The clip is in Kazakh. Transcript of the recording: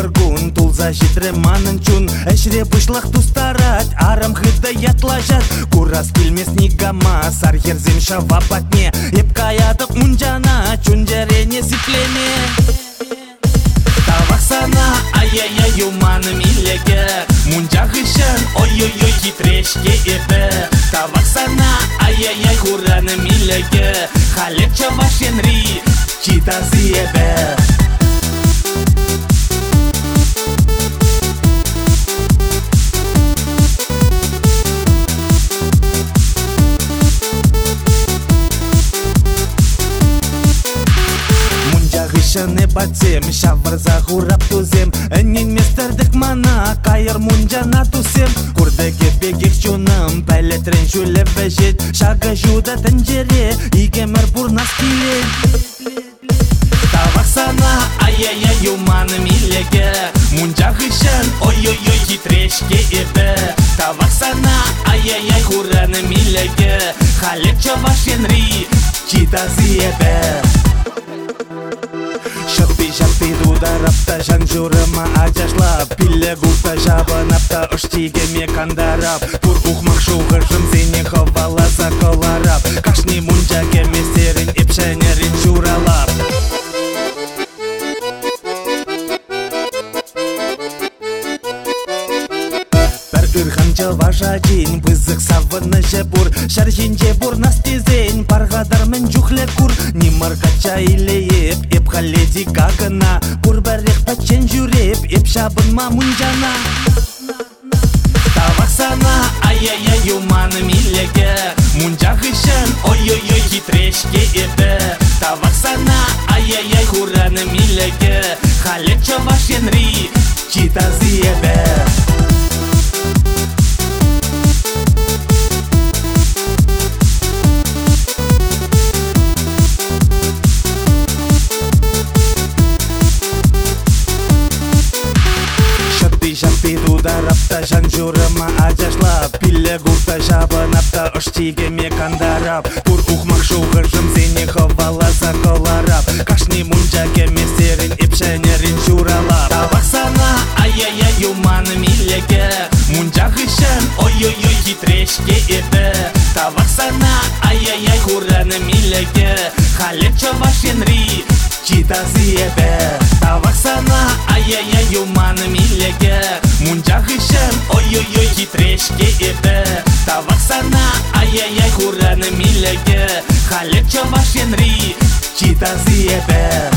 выргун тулза житре манын чун эшре пышлах тустарать арам хыда ятлажат. Курас килмес нигама сар ерзем шава патне. Епкаятык мунжана чунжерене сиплене Таваксана ай-яй-яй юманы милеге Мунжах ишен ой-ой-ой хитрешке ебе Таваксана ай-яй-яй хураны милеге Халек чавашенри читази ебе Шыны батсем, шавырза хурап тузем Әнен местердік мана, кайыр мунжана тусем Курдыге бегек чуным, пәлетрен жүлі бәжет Шага жуда тәнжере, игемір бурнас килен Таваксана, ай-яй-яй юманы милеге Мунжа хышын, ой-ой-ой хитрешке ебе Таваксана, ай-яй-яй хураны милеге Халек чавашенри, читази ебе Шапи шапи дударапта жан журыма ажашлап Пилле гурта жабынапта ұштиге ме кандарап Пур ухмақ шуғыжым сене хавала заколарап. Ирханча ваша день Вызык савыны же бур Шаржинже бур настезень Паргадар мен жухле кур Нимаркача илееп Эп халеди гагына Бур бәрек пачен жүреп Эп шабын мамунжана Таваксана ай-яй-яй юманы милеге Мунжа хышын ой-ой-ой хитрешке ебе Таваксана ай-яй-яй хураны милеге Халек чавашенри читази ебе Шапи дударапта жан журыма ажашлап Пилле гурта жабынапта ұштиге ме кандарап. Пур ухмақ шуғыжым зене хавала заколарап Кашни мунжа кеместерін епшенерін журалап. Таваксана ай-яй-яй юманы милеге Мунжа хышын ой-ой-ой хитрешке ебе Таваксана ай-яй-яй хураны милеге Халек чавашенри читази ебе Таваксана ай-яй-яй юманы милеге Мунжа хышын ой-ой-ой хитрешке ебе Таваксана ай-яй-яй хураны милеге Халек чавашенри читази ебе